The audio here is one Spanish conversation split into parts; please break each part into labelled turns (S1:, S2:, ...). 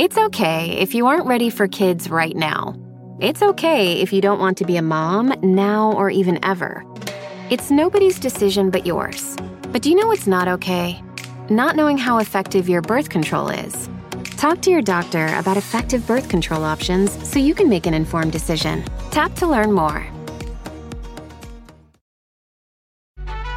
S1: It's okay if you aren't ready for kids right now. It's okay if you don't want to be a mom now or even ever. It's nobody's decision but yours. But do you know what's not okay? Not knowing how effective your birth control is. Talk to your doctor about effective birth control options so you can make an informed decision. Tap to learn more.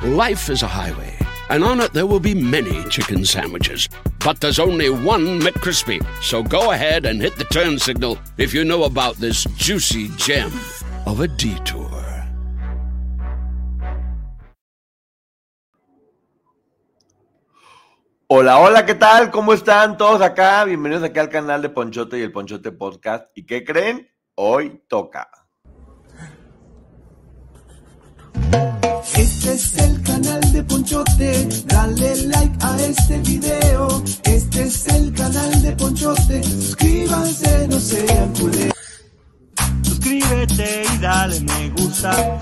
S2: Life is a highway, and on it there will be many chicken sandwiches. But there's only one McCrispy. So go ahead and hit the turn signal if you know about this juicy gem of a detour.
S3: Hola, hola, ¿qué tal? ¿Cómo están todos acá? Bienvenidos aquí al canal de Ponchote y el Ponchote Podcast. ¿Y qué creen? Hoy toca.
S4: Este es el canal de Ponchote, dale like a este video. Este es el canal de Ponchote, suscríbanse, no sean culés.
S5: Suscríbete y dale me gusta.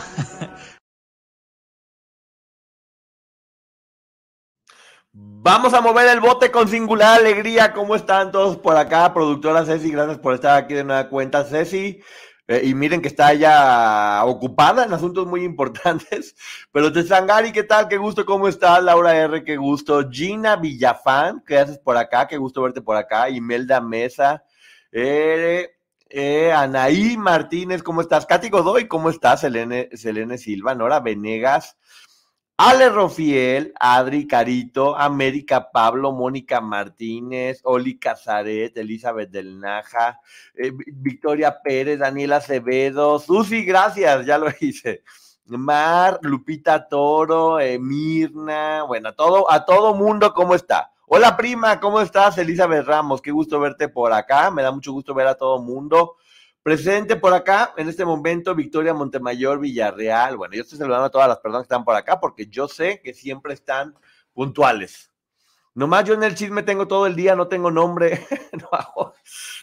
S3: Vamos a mover el bote con singular alegría. ¿Cómo están todos por acá? Productora Ceci, gracias por estar aquí de nueva cuenta, Ceci. Eh, y miren que está ya ocupada en asuntos muy importantes. Pero Sangari, ¿qué tal? Qué gusto, ¿cómo estás? Laura R, qué gusto. Gina Villafán, ¿qué haces por acá? Qué gusto verte por acá. Imelda Mesa. Eh, Anaí Martínez, ¿cómo estás? Katy Godoy, ¿cómo estás? Selene, Selene Silva, Nora Venegas. Ale Rofiel, Adri Carito, América Pablo, Mónica Martínez, Oli Cazaret, Elizabeth del Naja, eh, Victoria Pérez, Daniela Acevedo, Susi, gracias, ya lo hice. Mar, Lupita Toro, Mirna, bueno, a todo, a todo mundo, ¿cómo está? Hola prima, ¿cómo estás? Elizabeth Ramos, qué gusto verte por acá, me da mucho gusto ver a todo mundo. Presente por acá, en este momento, Victoria Montemayor Villarreal. Bueno, yo estoy saludando a todas las personas que están por acá porque yo sé que siempre están puntuales. Nomás yo en el chisme tengo todo el día, no tengo nombre, no hago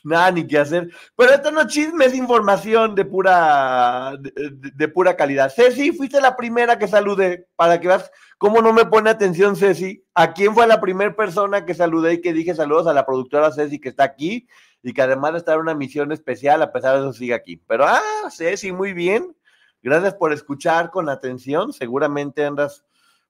S3: nada ni qué hacer. Pero esto no es chisme, es información de pura, de, de pura calidad. Ceci, fuiste la primera que saludé, para que veas cómo no me pone atención Ceci. ¿A quién fue la primera persona que saludé y que dije saludos a la productora Ceci que está aquí? Y que además de estar en una misión especial, a pesar de eso sigue aquí. Pero, ah, Ceci, muy bien. Gracias por escuchar con atención. Seguramente andas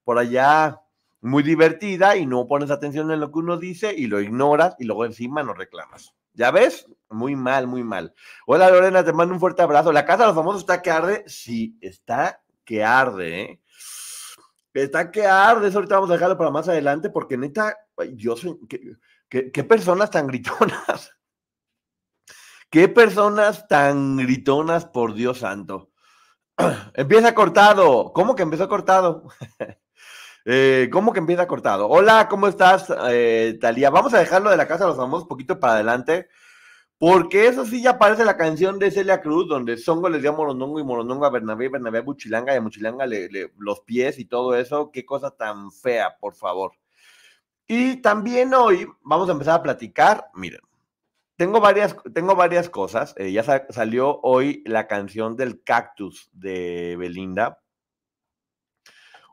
S3: por allá muy divertida y no pones atención en lo que uno dice y lo ignoras y luego encima nos reclamas. ¿Ya ves? Muy mal, muy mal. Hola Lorena, te mando un fuerte abrazo. ¿La casa de los famosos está que arde? Sí, está que arde, ¿eh? Está que arde. Eso ahorita vamos a dejarlo para más adelante porque neta, Dios, ¿qué, qué, qué personas tan gritonas. Qué personas tan gritonas, por Dios santo. Empieza cortado. ¿Cómo que empezó cortado? eh, ¿Cómo que empieza cortado? Hola, ¿cómo estás, eh, Talía? Vamos a dejarlo de la casa de los famosos poquito para adelante. Porque eso sí ya parece la canción de Celia Cruz, donde Songo les dio a Morondongo y Morondongo a Bernabé, Bernabé a Buchilanga y a Muchilanga le, le, los pies y todo eso. Qué cosa tan fea, por favor. Y también hoy vamos a empezar a platicar. Miren, tengo varias, tengo varias cosas. Eh, ya sa salió hoy la canción del cactus de Belinda.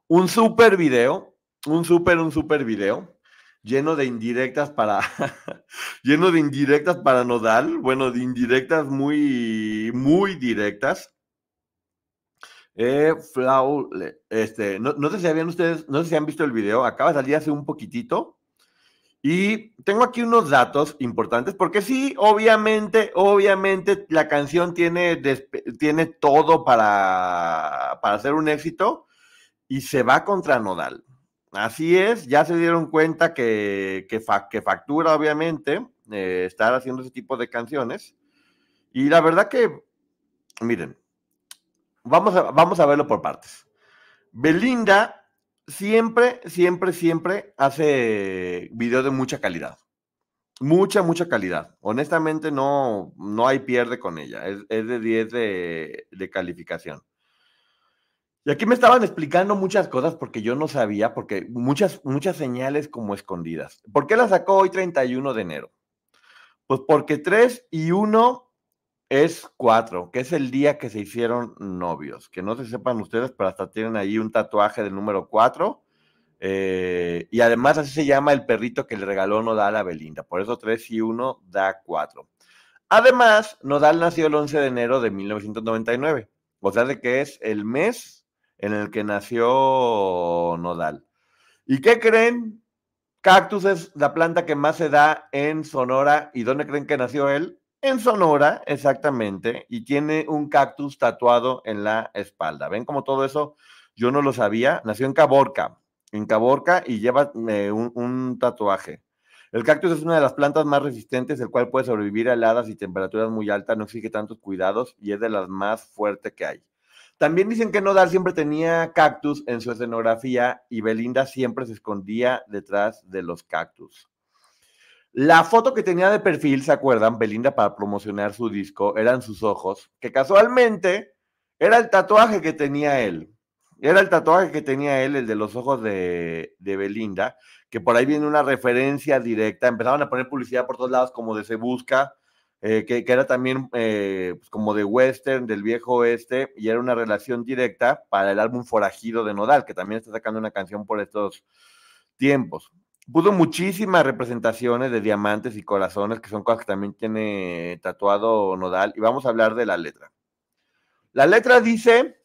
S3: Un super video, un super, un super video, lleno de indirectas para, lleno de indirectas para Nodal, bueno, de indirectas muy, muy directas. Eh, Flau, este, no, no sé si habían ustedes, no sé si han visto el video, acaba de salir hace un poquitito. Y tengo aquí unos datos importantes, porque sí, obviamente, obviamente la canción tiene, tiene todo para, para hacer un éxito y se va contra Nodal. Así es, ya se dieron cuenta que, que, fa, que factura, obviamente, eh, estar haciendo ese tipo de canciones. Y la verdad que, miren, vamos vamos a verlo por partes. Belinda siempre, siempre, siempre hace videos de mucha calidad. Mucha, mucha calidad. Honestamente, no, no hay pierde con ella. Es, es de 10 de, de, calificación. Y aquí me estaban explicando muchas cosas porque yo no sabía, porque muchas, muchas señales como escondidas. ¿Por qué la sacó hoy 31 de enero? Pues porque 3 y 1 es 4, que es el día que se hicieron novios. Que no se sepan ustedes, pero hasta tienen ahí un tatuaje del número 4 Eh, y además así se llama el perrito que le regaló Nodal a Belinda. Por eso 3 y 1 da 4. Además, Nodal nació el 11 de enero de 1999. O sea, de que es el mes en el que nació Nodal. ¿Y qué creen? Cactus es la planta que más se da en Sonora. ¿Y dónde creen que nació él? En Sonora, exactamente. Y tiene un cactus tatuado en la espalda. ¿Ven cómo todo eso? Yo no lo sabía. Nació en Caborca, en Caborca y lleva eh, un, un tatuaje. El cactus es una de las plantas más resistentes, el cual puede sobrevivir a heladas y temperaturas muy altas, no exige tantos cuidados y es de las más fuertes que hay. También dicen que Nodal siempre tenía cactus en su escenografía y Belinda siempre se escondía detrás de los cactus. La foto que tenía de perfil, ¿se acuerdan? Belinda para promocionar su disco, eran sus ojos, que casualmente era el tatuaje que tenía él. Era el tatuaje que tenía él, el de los ojos de, de Belinda, que por ahí viene una referencia directa. Empezaron a poner publicidad por todos lados, como de Se Busca, eh, que, que, era también eh, pues como de western, del viejo oeste, y era una relación directa para el álbum Forajido de Nodal, que también está sacando una canción por estos tiempos. Puso muchísimas representaciones de diamantes y corazones, que son cosas que también tiene tatuado Nodal, y vamos a hablar de la letra. La letra dice,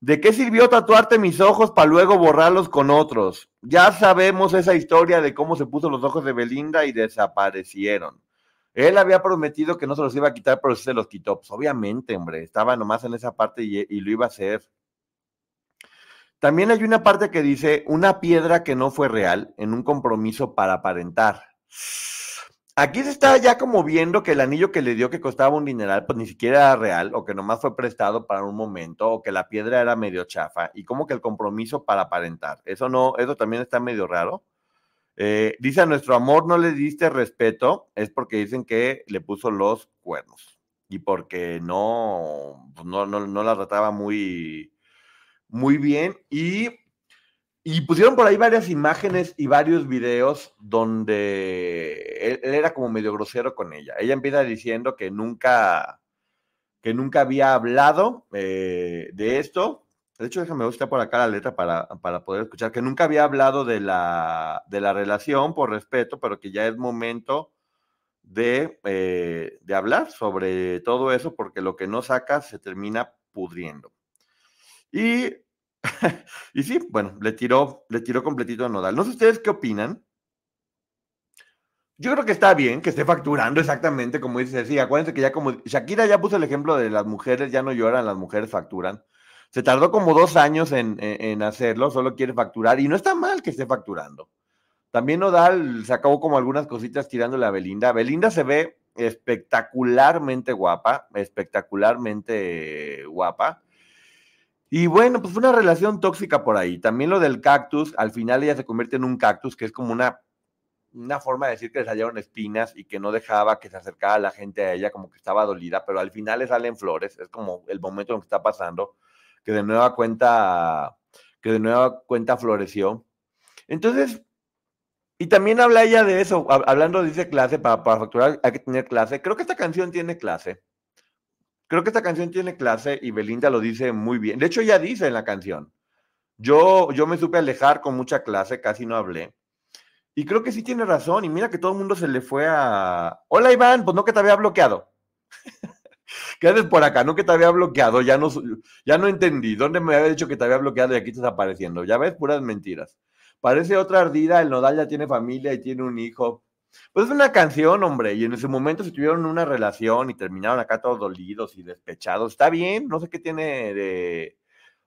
S3: ¿de qué sirvió tatuarte mis ojos para luego borrarlos con otros? Ya sabemos esa historia de cómo se puso los ojos de Belinda y desaparecieron. Él había prometido que no se los iba a quitar, pero se los quitó. Pues obviamente, hombre, estaba nomás en esa parte y, y lo iba a hacer. También hay una parte que dice una piedra que no fue real en un compromiso para aparentar. Aquí se está ya como viendo que el anillo que le dio que costaba un dineral, pues ni siquiera era real, o que nomás fue prestado para un momento, o que la piedra era medio chafa, y como que el compromiso para aparentar. Eso no, eso también está medio raro. Eh, dice a nuestro amor no le diste respeto, es porque dicen que le puso los cuernos y porque no, pues no, no, no la trataba muy, muy bien. Y, y, pusieron por ahí varias imágenes y varios videos donde él, era como medio grosero con ella. Ella empieza diciendo que nunca, que nunca había hablado eh, de esto. De hecho, déjame buscar por acá la letra para, para poder escuchar, que nunca había hablado de la, de la relación por respeto, pero que ya es momento de, eh, de hablar sobre todo eso, porque lo que no saca se termina pudriendo. Y, y sí, bueno, le tiró, le tiró completito a Nodal. No sé ustedes qué opinan. Yo creo que está bien que esté facturando exactamente como dice sí, Acuérdense que ya como Shakira ya puso el ejemplo de las mujeres, ya no lloran, las mujeres facturan. Se tardó como dos años en, en, en, hacerlo, solo quiere facturar y no está mal que esté facturando. También Nodal se acabó como algunas cositas tirándole a Belinda. Belinda se ve espectacularmente guapa, espectacularmente guapa. Y bueno, pues fue una relación tóxica por ahí. También lo del cactus, al final ella se convierte en un cactus, que es como una, una forma de decir que le salieron espinas y que no dejaba que se acercara la gente a ella, como que estaba dolida, pero al final le salen flores, es como el momento en que está pasando, que de nueva cuenta, que de nueva cuenta floreció. Entonces, y también habla ella de eso, hablando, dice clase, para, para facturar hay que tener clase. Creo que esta canción tiene clase. Creo que esta canción tiene clase y Belinda lo dice muy bien. De hecho, ella dice en la canción, yo, yo me supe alejar con mucha clase, casi no hablé. Y creo que sí tiene razón. Y mira que todo el mundo se le fue a... Hola Iván, pues no que te había bloqueado. ¿Qué por acá? No que te había bloqueado, ya no, ya no entendí. ¿Dónde me había dicho que te había bloqueado y aquí estás apareciendo? Ya ves, puras mentiras. Parece otra ardida, el nodal ya tiene familia y tiene un hijo. Pues es una canción, hombre, y en ese momento se tuvieron una relación y terminaron acá todos dolidos y despechados. Está bien, no sé qué tiene de,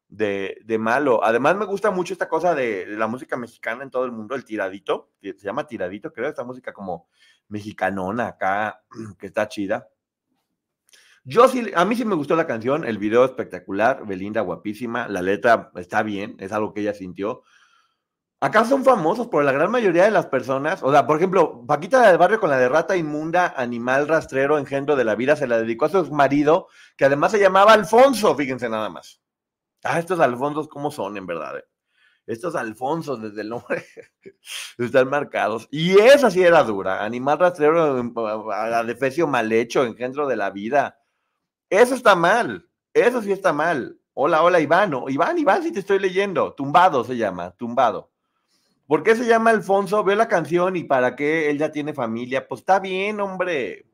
S3: de, de malo. Además, me gusta mucho esta cosa de, la música mexicana en todo el mundo, el tiradito, que se llama tiradito, creo, esta música como mexicanona acá, que está chida. Yo sí, a mí sí me gustó la canción, el video espectacular, Belinda guapísima, la letra está bien, es algo que ella sintió. Acá son famosos por la gran mayoría de las personas. O sea, por ejemplo, Paquita del Barrio con la de rata inmunda, animal rastrero, engendro de la vida, se la dedicó a su marido, que además se llamaba Alfonso, fíjense nada más. Ah, estos Alfonsos, ¿cómo son en verdad? Eh? Estos Alfonsos, desde el nombre, están marcados. Y esa sí era dura. Animal rastrero, adefesio mal hecho, engendro de la vida. Eso está mal. Eso sí está mal. Hola, hola, Iván. Iván, Iván, si te estoy leyendo. Tumbado se llama, tumbado. ¿Por qué se llama Alfonso? Veo la canción y para qué él ya tiene familia. Pues está bien, hombre.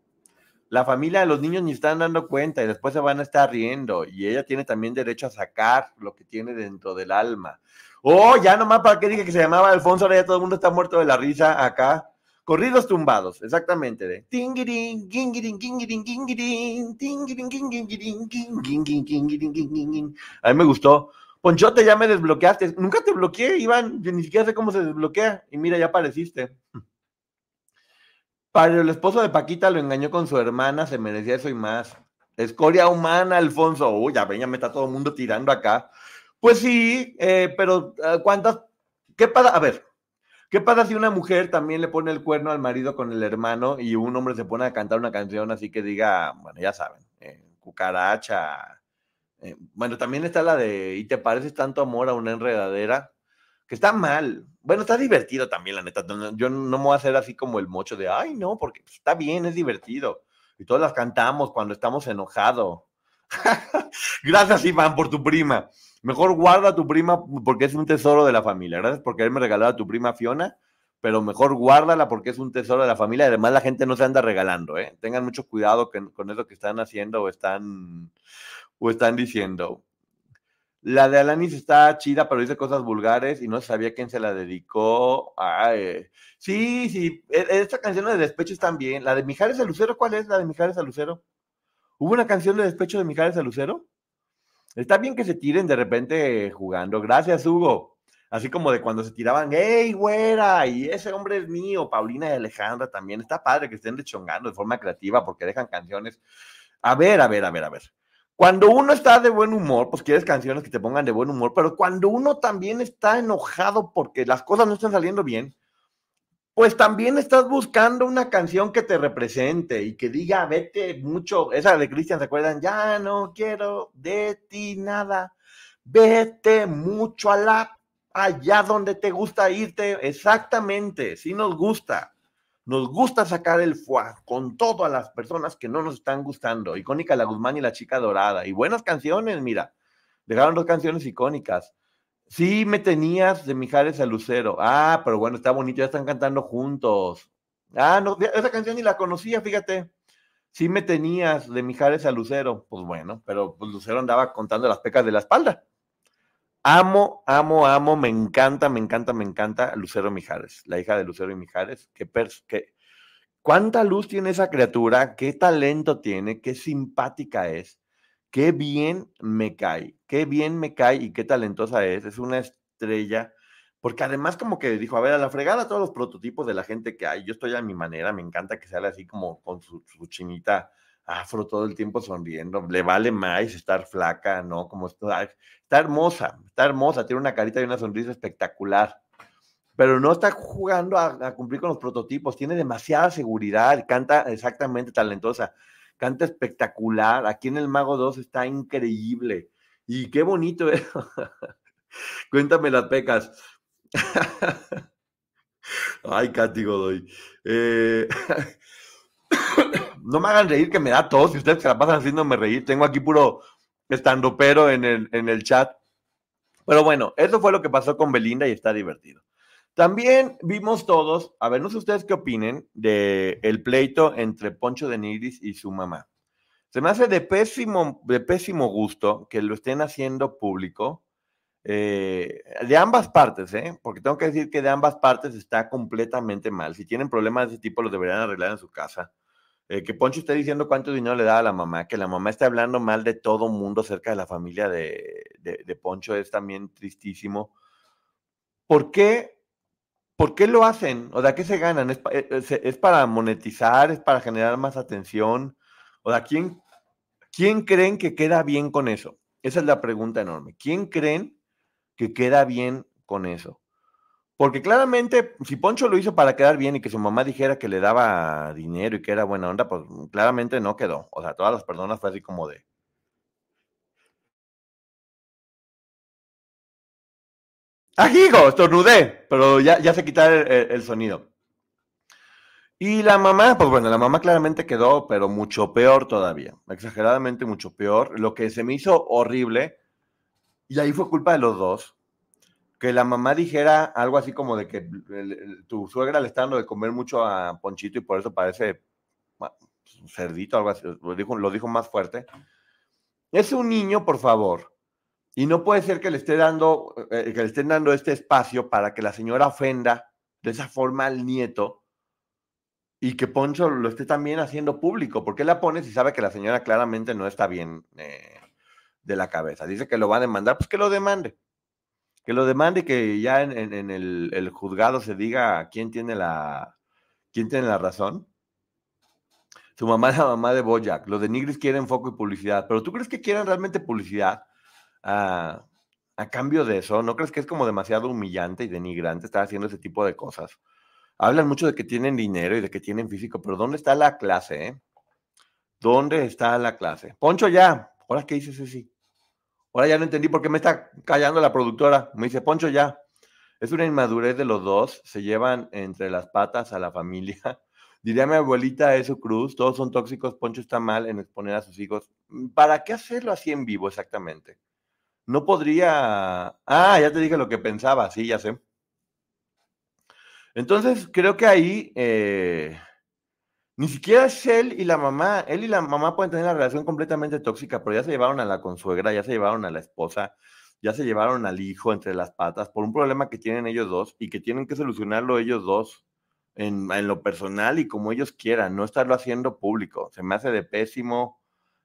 S3: La familia de los niños ni están dando cuenta y después se van a estar riendo. Y ella tiene también derecho a sacar lo que tiene dentro del alma. Oh, ya nomás para que dije que se llamaba Alfonso, ahora ya todo el mundo está muerto de la risa acá. Corridos tumbados, exactamente, de tingirin, gingirin, gingirin, gingirin, tingirin, gingirin, gingirin, gingirin, gingirin, gingirin. A mí me gustó. Ponchote, ya me desbloqueaste. Nunca te bloqueé, Iván. Yo ni siquiera sé cómo se desbloquea. Y mira, ya apareciste. Para el esposo de Paquita lo engañó con su hermana, se merecía eso y más. Escoria humana, Alfonso. Uy, ya ven, ya me está todo el mundo tirando acá. Pues sí, eh, pero eh, ¿cuántas? ¿Qué pasa? A ver, ¿qué pasa si una mujer también le pone el cuerno al marido con el hermano y un hombre se pone a cantar una canción así que diga, bueno, ya saben, eh, cucaracha? Eh, bueno, también está la de ¿y te pareces tanto amor a una enredadera? Que está mal. Bueno, está divertido también, la neta. Yo no me voy a hacer así como el mocho de, ay, no, porque pues, está bien, es divertido. Y todas las cantamos cuando estamos enojados. Gracias, Iván, por tu prima. Mejor guarda a tu prima porque es un tesoro de la familia. Gracias por quererme regalar a tu prima Fiona, pero mejor guárdala porque es un tesoro de la familia. Además, la gente no se anda regalando, ¿eh? Tengan mucho cuidado que- con eso que están haciendo o están, o están diciendo. La de Alanis está chida, pero dice cosas vulgares y no sabía quién se la dedicó. Ay, sí, sí, e- esta canción de despecho está bien. La de Mijares el Lucero, ¿cuál es la de Mijares el Lucero? ¿Hubo una canción de despecho de Mijares el Lucero? Está bien que se tiren de repente jugando. Gracias, Hugo. Así como de cuando se tiraban, ¡Ey, güera! Y ese hombre es mío, Paulina y Alejandra también. Está padre que estén dechongando de forma creativa porque dejan canciones. A ver, a ver, a ver, a ver. Cuando uno está de buen humor, pues quieres canciones que te pongan de buen humor, pero cuando uno también está enojado porque las cosas no están saliendo bien, pues también estás buscando una canción que te represente y que diga, vete mucho, esa de Cristian, ¿se acuerdan? Ya no quiero de ti nada, vete mucho a la, allá donde te gusta irte, exactamente, sí nos gusta. Nos gusta sacar el fuá con todas las personas que no nos están gustando. Icónica La Guzmán y la Chica Dorada. Y buenas canciones, mira. Dejaron dos canciones icónicas. Sí, me tenías de Mijares a Lucero. Ah, pero bueno, está bonito, ya están cantando juntos. Ah, no, esa canción ni la conocía, fíjate. Sí me tenías de Mijares a Lucero. Pues bueno, pero pues Lucero andaba contando las pecas de la espalda. Amo, amo, amo, me encanta, me encanta, me encanta Lucero Mijares, la hija de Lucero y Mijares. Qué, qué- cuánta luz tiene esa criatura, qué talento tiene, qué simpática es, qué bien me cae, qué bien me cae y qué talentosa es. Es una estrella, porque además como que dijo, a ver, a la fregada todos los prototipos de la gente que hay, yo estoy a mi manera, me encanta que sale así como con su, su chinita afro todo el tiempo sonriendo, le vale más estar flaca, ¿no? Como está, está hermosa, está hermosa, tiene una carita y una sonrisa espectacular, pero no está jugando a, cumplir con los prototipos, tiene demasiada seguridad, canta exactamente talentosa, canta espectacular, aquí en El Mago 2 está increíble, y qué bonito es. Cuéntame las pecas. Ay, Katy Godoy. Eh, no me hagan reír que me da tos. Si ustedes se la pasan haciéndome reír, tengo aquí puro estandopero en el, en el chat. Pero bueno, eso fue lo que pasó con Belinda y está divertido. También vimos todos, a ver, no sé ustedes qué opinen de el pleito entre Poncho de Nigris y su mamá. Se me hace de pésimo, de pésimo gusto que lo estén haciendo público. eh, de ambas partes, ¿eh? porque tengo que decir que de ambas partes está completamente mal. Si tienen problemas de ese tipo, los deberían arreglar en su casa. Eh, que Poncho esté diciendo cuánto dinero le da a la mamá, que la mamá esté hablando mal de todo mundo cerca de la familia de, de- Poncho es también tristísimo. ¿Por qué? ¿Por qué lo hacen? O sea, ¿qué se ganan? ¿Es, pa- eh, es- es para monetizar? ¿Es para generar más atención? O sea, ¿quién, ¿quién creen que queda bien con eso? Esa es la pregunta enorme. ¿Quién creen que queda bien con eso? Porque claramente, si Poncho lo hizo para quedar bien y que su mamá dijera que le daba dinero y que era buena onda, pues claramente no quedó. O sea, todas las personas fue así como de. ¡Ajigo! Estornudé, pero ya, ya se quita el, el- el sonido. Y la mamá, pues bueno, la mamá claramente quedó, pero mucho peor todavía. Exageradamente mucho peor. Lo que se me hizo horrible, y ahí fue culpa de los dos, que la mamá dijera algo así como de que tu suegra le está dando de comer mucho a Ponchito y por eso parece un cerdito, algo así, lo dijo, lo dijo más fuerte. Es un niño, por favor. Y no puede ser que le esté dando, eh, que le estén dando este espacio para que la señora ofenda de esa forma al nieto y que Poncho lo esté también haciendo público. ¿Por qué la pone si sabe que la señora claramente no está bien eh, de la cabeza? Dice que lo va a demandar, pues que lo demande. Que lo demande y que ya en, el juzgado se diga quién tiene la, quién tiene la razón. Su mamá es la mamá de Boyac. Los de Nigris quieren foco y publicidad. Pero ¿tú crees que quieren realmente publicidad a, a cambio de eso? ¿No crees que es como demasiado humillante y denigrante estar haciendo ese tipo de cosas? Hablan mucho de que tienen dinero y de que tienen físico, pero ¿dónde está la clase? eh? ¿Dónde está la clase? Poncho ya. ¿Ahora qué dices, Ceci? Ahora ya no entendí por qué me está callando la productora. Me dice, Poncho ya. Es una inmadurez de los dos. Se llevan entre las patas a la familia. Diría mi abuelita eso Cruz, todos son tóxicos, Poncho está mal en exponer a sus hijos. ¿Para qué hacerlo así en vivo exactamente? No podría... Ah, ya te dije lo que pensaba, sí, ya sé. Entonces, creo que ahí eh, ni siquiera es él y la mamá. Él y la mamá pueden tener una relación completamente tóxica, pero ya se llevaron a la consuegra, ya se llevaron a la esposa, ya se llevaron al hijo entre las patas por un problema que tienen ellos dos y que tienen que solucionarlo ellos dos en, en lo personal y como ellos quieran, no estarlo haciendo público. Se me hace de pésimo,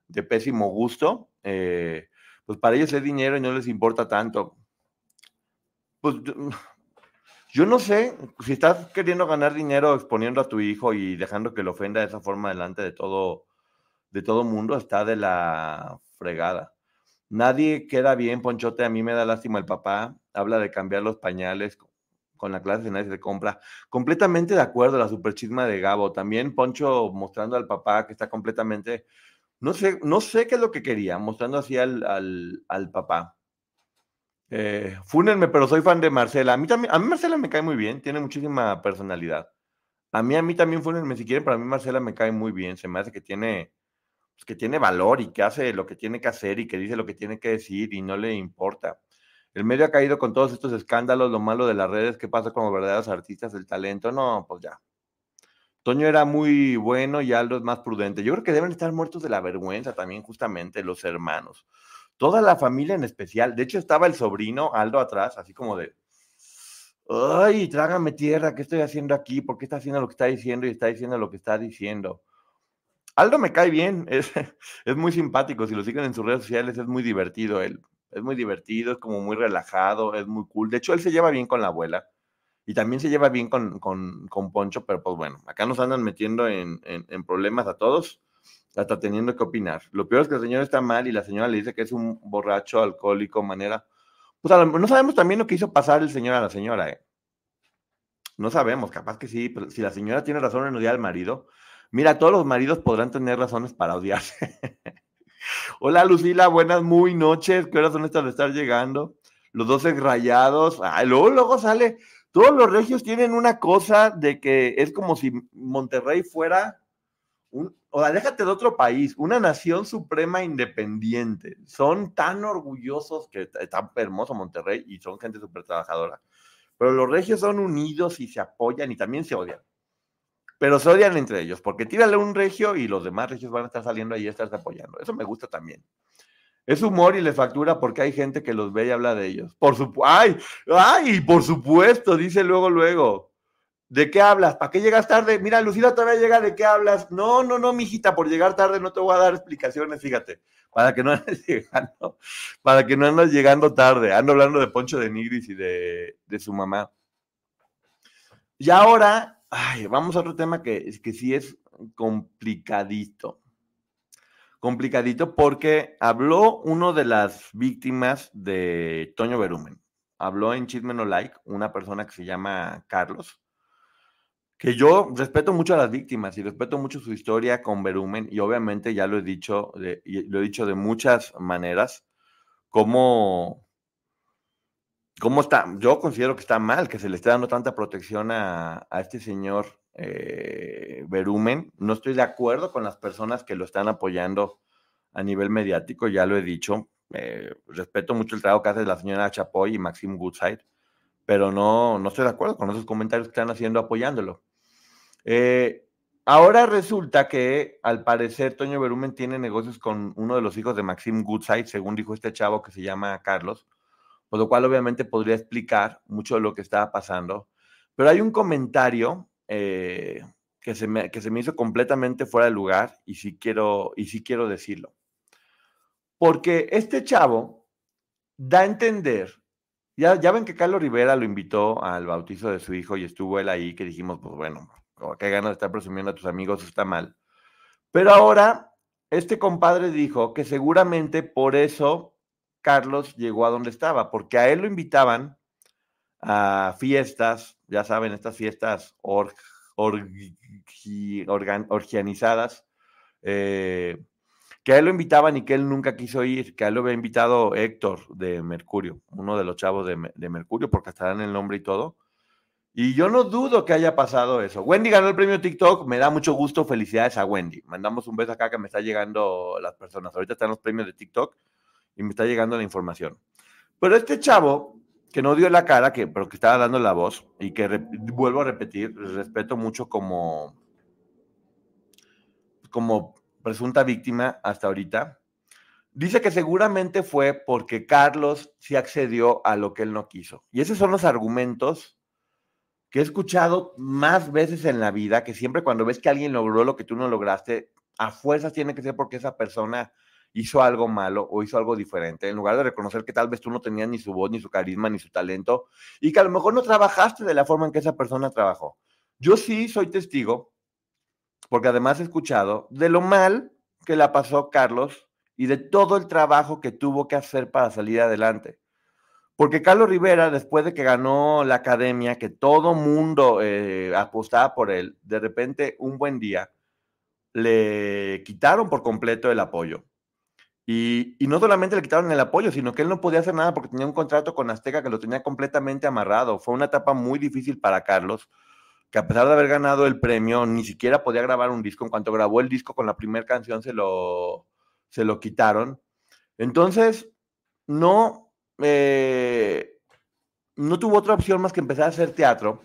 S3: de pésimo gusto. eh, pues para ellos es dinero y no les importa tanto. Pues yo- no sé si estás queriendo ganar dinero exponiendo a tu hijo y dejando que lo ofenda de esa forma delante de todo, de todo mundo, está de la fregada. Nadie queda bien, Ponchote. A mí me da lástima el papá. Habla de cambiar los pañales con- la clase de nadie se compra. Completamente de acuerdo, la super chisma de Gabo. También Poncho mostrando al papá que está completamente. No sé, no sé qué es lo que quería, mostrando así al, al papá. Eh, fúnenme, pero soy fan de Marcela. A mí también, a mí Marcela me cae muy bien, tiene muchísima personalidad. A mí, a mí también fúnenme si quieren, pero a mí Marcela me cae muy bien. Se me hace que tiene, pues, que tiene valor y que hace lo que tiene que hacer y que dice lo que tiene que decir y no le importa. El medio ha caído con todos estos escándalos, lo malo de las redes, qué pasa con los verdaderos artistas del talento. No, pues ya. Toño era muy bueno y Aldo es más prudente. Yo creo que deben estar muertos de la vergüenza también, justamente, los hermanos. Toda la familia en especial. De hecho, estaba el sobrino Aldo atrás, así como de, ay, trágame tierra, ¿qué estoy haciendo aquí? ¿Por qué está haciendo lo que está diciendo y está diciendo lo que está diciendo? Aldo me cae bien, es, es muy simpático. Si lo siguen en sus redes sociales, es muy divertido él. Es muy divertido, es como muy relajado, es muy cool. De hecho, él se lleva bien con la abuela y también se lleva bien con, con, con Poncho, pero pues bueno, acá nos andan metiendo en, en, en problemas a todos, hasta teniendo que opinar. Lo peor es que el señor está mal y la señora le dice que es un borracho, alcohólico, manera. Pues a lo- no sabemos también lo que hizo pasar el señor a la señora, ¿eh? No sabemos, capaz que sí, pero si la señora tiene razón en odiar al marido, mira, todos los maridos podrán tener razones para odiarse. Hola Lucila, buenas muy noches. ¿Qué horas son estas de estar llegando? Los dos rayados. Ay, luego, luego sale. Todos los regios tienen una cosa de que es como si Monterrey fuera un, o déjate de otro país, una nación suprema independiente. Son tan orgullosos que está- hermoso Monterrey y son gente súper trabajadora. Pero los regios son unidos y se apoyan y también se odian. Pero se odian entre ellos, porque tírale un regio y los demás regios van a estar saliendo ahí a estarse apoyando. Eso me gusta también. Es humor y les factura porque hay gente que los ve y habla de ellos. Por. ¡Ay! ¡Ay! Por supuesto, dice luego, luego. ¿De qué hablas? ¿Para qué llegas tarde? Mira, Lucila todavía llega, ¿de qué hablas? No, no, no, mijita, por llegar tarde no te voy a dar explicaciones, fíjate. Para que no andes llegando, para que no andes llegando tarde. Ando hablando de Poncho de Nigris y de, de su mamá. Y ahora, ay, vamos a otro tema que, que sí es complicadito. Complicadito porque habló uno de las víctimas de Toño Berumen. Habló en Chisme No Like una persona que se llama Carlos, que yo respeto mucho a las víctimas y respeto mucho su historia con Berumen y obviamente ya lo he dicho, de- lo he dicho de muchas maneras, cómo, cómo está, yo considero que está mal que se le esté dando tanta protección a, a este señor eh, Berumen. No estoy de acuerdo con las personas que lo están apoyando a nivel mediático, ya lo he dicho. eh, respeto mucho el trabajo que hace la señora Chapoy y Maxim Goodside, pero no, no estoy de acuerdo con esos comentarios que están haciendo apoyándolo. Eh, ahora resulta que al parecer Toño Berumen tiene negocios con uno de los hijos de Maxim Goodside, según dijo este chavo que se llama Carlos, por lo cual obviamente podría explicar mucho de lo que estaba pasando. Pero hay un comentario eh, que, se me, que se me hizo completamente fuera de lugar y sí quiero, y sí quiero decirlo. Porque este chavo da a entender, ya, ya ven que Carlos Rivera lo invitó al bautizo de su hijo y estuvo él ahí, que dijimos, pues bueno, qué ganas de estar presumiendo a tus amigos, está mal. Pero ahora, este compadre dijo que seguramente por eso Carlos llegó a donde estaba, porque a él lo invitaban a fiestas, ya saben, estas fiestas organizadas, eh, que a él lo invitaban y que él nunca quiso ir, que a él lo había invitado Héctor de Mercurio, uno de los chavos de, de Mercurio, porque hasta dan el nombre y todo. Y yo no dudo que haya pasado eso. Wendy ganó el premio TikTok, me da mucho gusto, felicidades a Wendy. Mandamos un beso acá que me está llegando las personas. Ahorita están los premios de TikTok y me está llegando la información. Pero este chavo que no dio la cara, que, pero que estaba dando la voz y que vuelvo a repetir, respeto mucho como, como presunta víctima hasta ahorita, dice que seguramente fue porque Carlos sí accedió a lo que él no quiso. Y esos son los argumentos que he escuchado más veces en la vida, que siempre cuando ves que alguien logró lo que tú no lograste, a fuerzas tiene que ser porque esa persona hizo algo malo o hizo algo diferente, en lugar de reconocer que tal vez tú no tenías ni su voz, ni su carisma, ni su talento, y que a lo mejor no trabajaste de la forma en que esa persona trabajó. Yo sí soy testigo, porque además he escuchado de lo mal que la pasó Carlos y de todo el trabajo que tuvo que hacer para salir adelante. Porque Carlos Rivera, después de que ganó la academia, que todo mundo eh, apostaba por él, de repente, un buen día, le quitaron por completo el apoyo. Y, no solamente le quitaron el apoyo, sino que él no podía hacer nada porque tenía un contrato con Azteca que lo tenía completamente amarrado. Fue una etapa muy difícil para Carlos, que a pesar de haber ganado el premio, ni siquiera podía grabar un disco. En cuanto grabó el disco con la primera canción, se lo, se lo quitaron. Entonces, no, eh, no tuvo otra opción más que empezar a hacer teatro,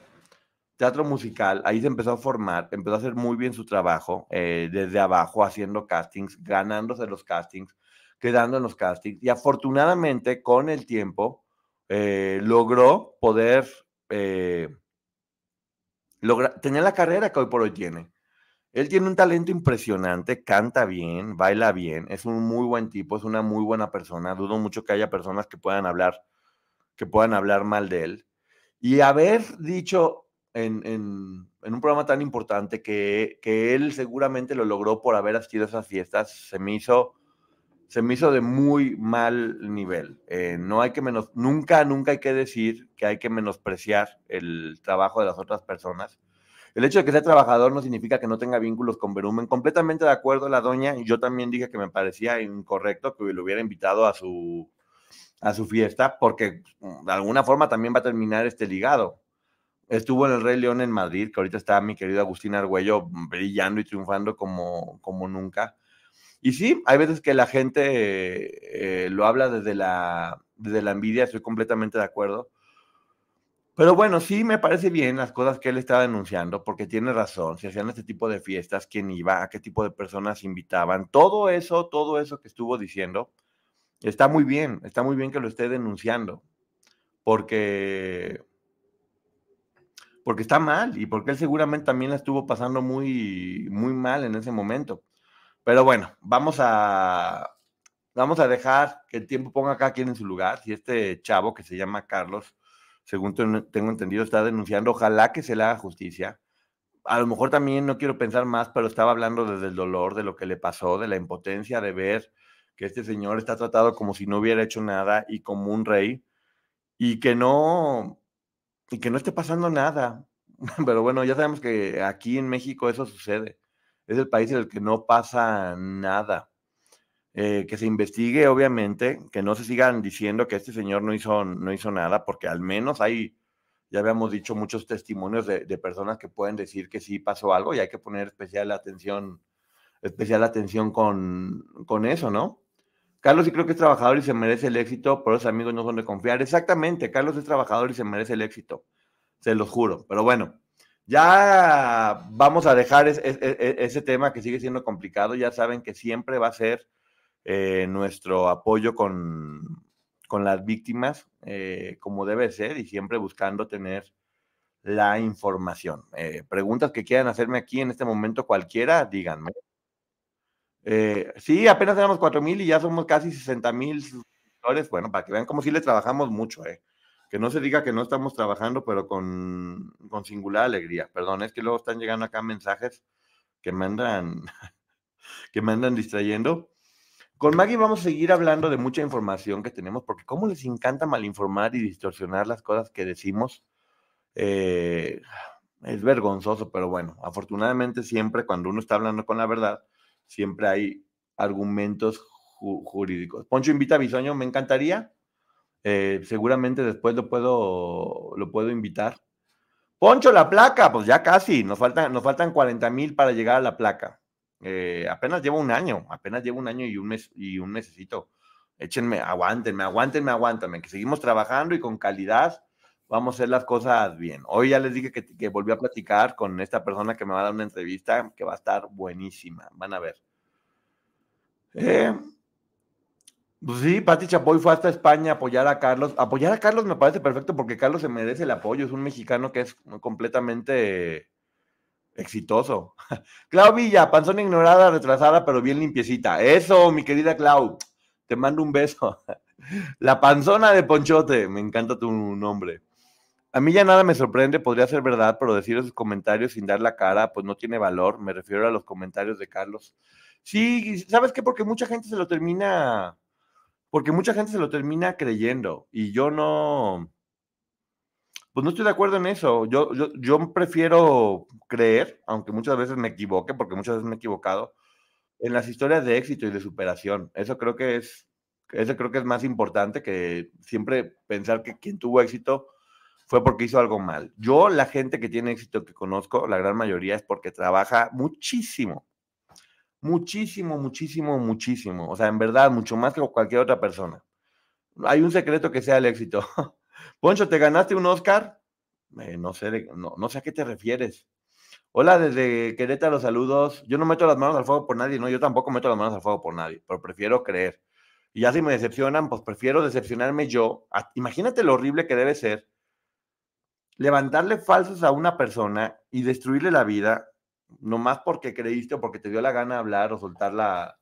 S3: teatro musical. Ahí se empezó a formar, empezó a hacer muy bien su trabajo, eh, desde abajo, haciendo castings, ganándose los castings quedando en los castings y afortunadamente con el tiempo eh, logró poder eh, tener la carrera que hoy por hoy tiene. Él tiene un talento impresionante, canta bien, baila bien, es un muy buen tipo, es una muy buena persona. Dudo mucho que haya personas que puedan hablar, que puedan hablar mal de él. Y haber dicho en, un programa tan importante que, que, él seguramente lo logró por haber asistido a esas fiestas, se me hizo se me hizo de muy mal nivel. Eh, no hay que menos, nunca, nunca hay que decir que hay que menospreciar el trabajo de las otras personas. El hecho de que sea trabajador no significa que no tenga vínculos con Berumen. Completamente de acuerdo la doña, y yo también dije que me parecía incorrecto que lo hubiera invitado a su, a su fiesta, porque mm, de alguna forma también va a terminar este ligado. Estuvo en el Rey León en Madrid, que ahorita está mi querido Agustín Argüello brillando y triunfando como, como nunca. Y sí, hay veces que la gente eh, lo habla desde la, desde la envidia, estoy completamente de acuerdo. Pero bueno, sí me parece bien las cosas que él está denunciando, porque tiene razón. Si hacían este tipo de fiestas, quién iba, a qué tipo de personas invitaban, todo eso, todo eso que estuvo diciendo, está muy bien, está muy bien que lo esté denunciando, porque, porque está mal y porque él seguramente también la estuvo pasando muy, muy mal en ese momento. Pero bueno, vamos a, vamos a dejar que el tiempo ponga acá quien en su lugar. Si este chavo que se llama Carlos, según tengo entendido, está denunciando, ojalá que se le haga justicia. A lo mejor también no quiero pensar más, pero estaba hablando desde el dolor, de lo que le pasó, de la impotencia de ver que este señor está tratado como si no hubiera hecho nada y como un rey y que no y que no esté pasando nada. Pero bueno, ya sabemos que aquí en México eso sucede es el país en el que no pasa nada. Eh, que se investigue, obviamente, que no se sigan diciendo que este señor no hizo, no hizo nada, porque al menos hay, ya habíamos dicho, muchos testimonios de, personas que pueden decir que sí pasó algo y hay que poner especial atención, especial atención con, con eso, ¿no? Carlos sí creo que es trabajador y se merece el éxito, pero los amigos no son de confiar. Exactamente, Carlos es trabajador y se merece el éxito, se los juro. Pero bueno, ya vamos a dejar ese tema que sigue siendo complicado. Ya saben que siempre va a ser eh, nuestro apoyo con, con las víctimas, eh, como debe ser, y siempre buscando tener la información. Eh, preguntas que quieran hacerme aquí en este momento cualquiera, díganme. Sí, apenas tenemos 4 mil y ya somos casi 60 mil suscriptores. Bueno, para que vean cómo sí le trabajamos mucho. Que no se diga que no estamos trabajando, pero con, con singular alegría. Perdón, es que luego están llegando acá mensajes que me que me andan distrayendo. Con Maggie vamos a seguir hablando de mucha información que tenemos, porque cómo les encanta malinformar y distorsionar las cosas que decimos. Eh, es vergonzoso, pero bueno, afortunadamente siempre cuando uno está hablando con la verdad, siempre hay argumentos jurídicos. Poncho invita a Bisoño, me encantaría. Eh, seguramente después lo puedo, lo puedo invitar. Poncho, la placa, pues ya casi, nos faltan, nos faltan 40 mil para llegar a la placa. Eh, apenas llevo un año, apenas llevo un año y un mes y un necesito. Échenme, aguántenme, aguántenme, aguántenme, que seguimos trabajando y con calidad vamos a hacer las cosas bien. Hoy ya les dije que, que volví a platicar con esta persona que me va a dar una entrevista que va a estar buenísima. Van a ver. Eh, pues sí, Pati Chapoy fue hasta España a apoyar a Carlos. Apoyar a Carlos me parece perfecto porque Carlos se merece el apoyo. Es un mexicano que es completamente exitoso. Clau Villa, panzona ignorada, retrasada, pero bien limpiecita. Eso, mi querida Clau. Te mando un beso. La panzona de Ponchote. Me encanta tu nombre. A mí ya nada me sorprende, podría ser verdad, pero decir esos comentarios sin dar la cara, pues no tiene valor. Me refiero a los comentarios de Carlos. Sí, ¿sabes qué? Porque mucha gente se lo termina, porque mucha gente se lo termina creyendo y yo no, pues no estoy de acuerdo en eso. Yo, yo, yo prefiero creer, aunque muchas veces me equivoque, porque muchas veces me he equivocado, en las historias de éxito y de superación. Eso creo que es, eso creo que es más importante que siempre pensar que quien tuvo éxito fue porque hizo algo mal. Yo, la gente que tiene éxito que conozco, la gran mayoría es porque trabaja muchísimo. Muchísimo, muchísimo, muchísimo. O sea, en verdad, mucho más que cualquier otra persona. Hay un secreto que sea el éxito. Poncho, ¿te ganaste un Oscar? Eh, no, sé, no, sé a qué te refieres. Hola, desde Querétaro, saludos. Yo no meto las manos al fuego por nadie, no, yo tampoco meto las manos al fuego por nadie, pero prefiero creer. Y ya si me decepcionan, pues prefiero decepcionarme yo. Imagínate lo horrible que debe ser levantarle falsos a una persona y destruirle la vida, nomás porque creíste o porque te dio la gana hablar o soltar la,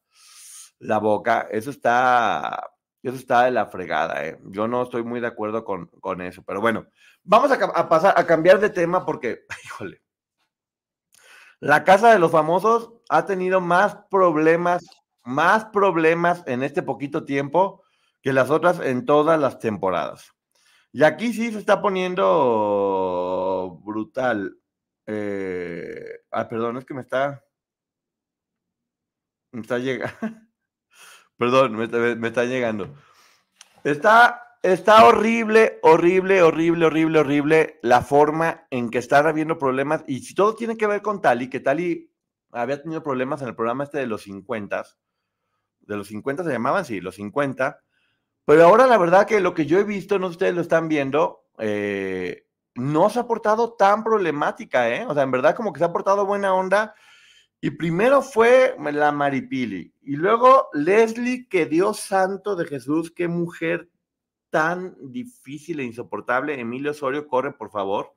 S3: la boca, eso está, eso está de la fregada. ¿eh? Yo no estoy muy de acuerdo con, con eso, pero bueno, vamos a, pasar a cambiar de tema porque, híjole, la casa de los famosos ha tenido más problemas, más problemas en este poquito tiempo que las otras en todas las temporadas. Y aquí sí se está poniendo brutal. Eh, ah, perdón, es que me está. Me está llegando. perdón, me, está llegando. Está, está horrible, horrible, horrible, horrible, horrible la forma en que están habiendo problemas. Y si todo tiene que ver con Tali, que Tali había tenido problemas en el programa este de los 50. De los 50 se llamaban, sí, los 50 pero ahora la verdad que lo que yo he visto, no sé si ustedes lo están viendo, eh, no se ha portado tan problemática, ¿eh? O sea, en verdad como que se ha portado buena onda. Y primero fue la Maripili. Y luego Leslie, que Dios santo de Jesús, qué mujer tan difícil e insoportable. Emilio Osorio, corre, por favor.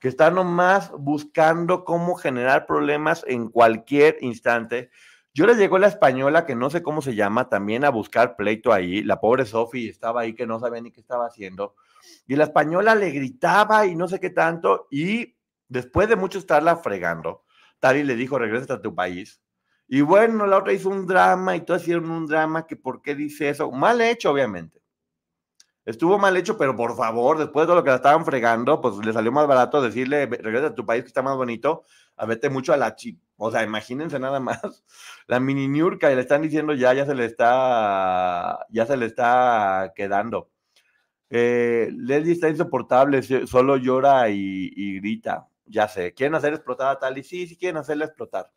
S3: Que está nomás buscando cómo generar problemas en cualquier instante. Yo le llegó la española, que no sé cómo se llama, también a buscar pleito ahí. La pobre Sofi estaba ahí que no sabía ni qué estaba haciendo. Y la española le gritaba y no sé qué tanto. Y después de mucho estarla fregando, Tari le dijo, regresa a tu país. Y bueno, la otra hizo un drama y todos hicieron un drama que por qué dice eso. Mal hecho, obviamente. Estuvo mal hecho, pero por favor, después de todo lo que la estaban fregando, pues le salió más barato decirle, regresa a tu país que está más bonito, a vete mucho a la chip o sea, imagínense nada más, la mini Niurka y le están diciendo ya, ya se le está, ya se le está quedando. Eh, Leslie está insoportable, solo llora y, grita. Ya sé, quieren hacer explotar a Tali, sí, sí quieren hacerla explotar.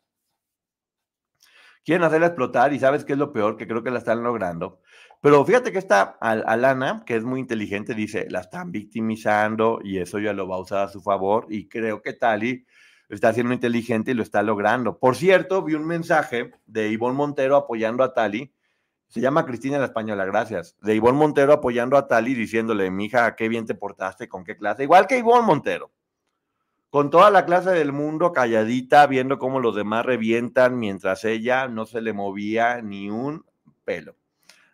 S3: quieren hacerla explotar y sabes qué es lo peor, que creo que la están logrando. Pero fíjate que esta Alana, que es muy inteligente, dice, la están victimizando y eso ya lo va a usar a su favor y creo que Tali está siendo inteligente y lo está logrando. Por cierto, vi un mensaje de Ivonne Montero apoyando a Tali. Se llama Cristina la Española, gracias. De Ivonne Montero apoyando a Tali, diciéndole, mija, qué bien te portaste, con qué clase. Igual que Ivonne Montero. Con toda la clase del mundo calladita, viendo cómo los demás revientan, mientras ella no se le movía ni un pelo.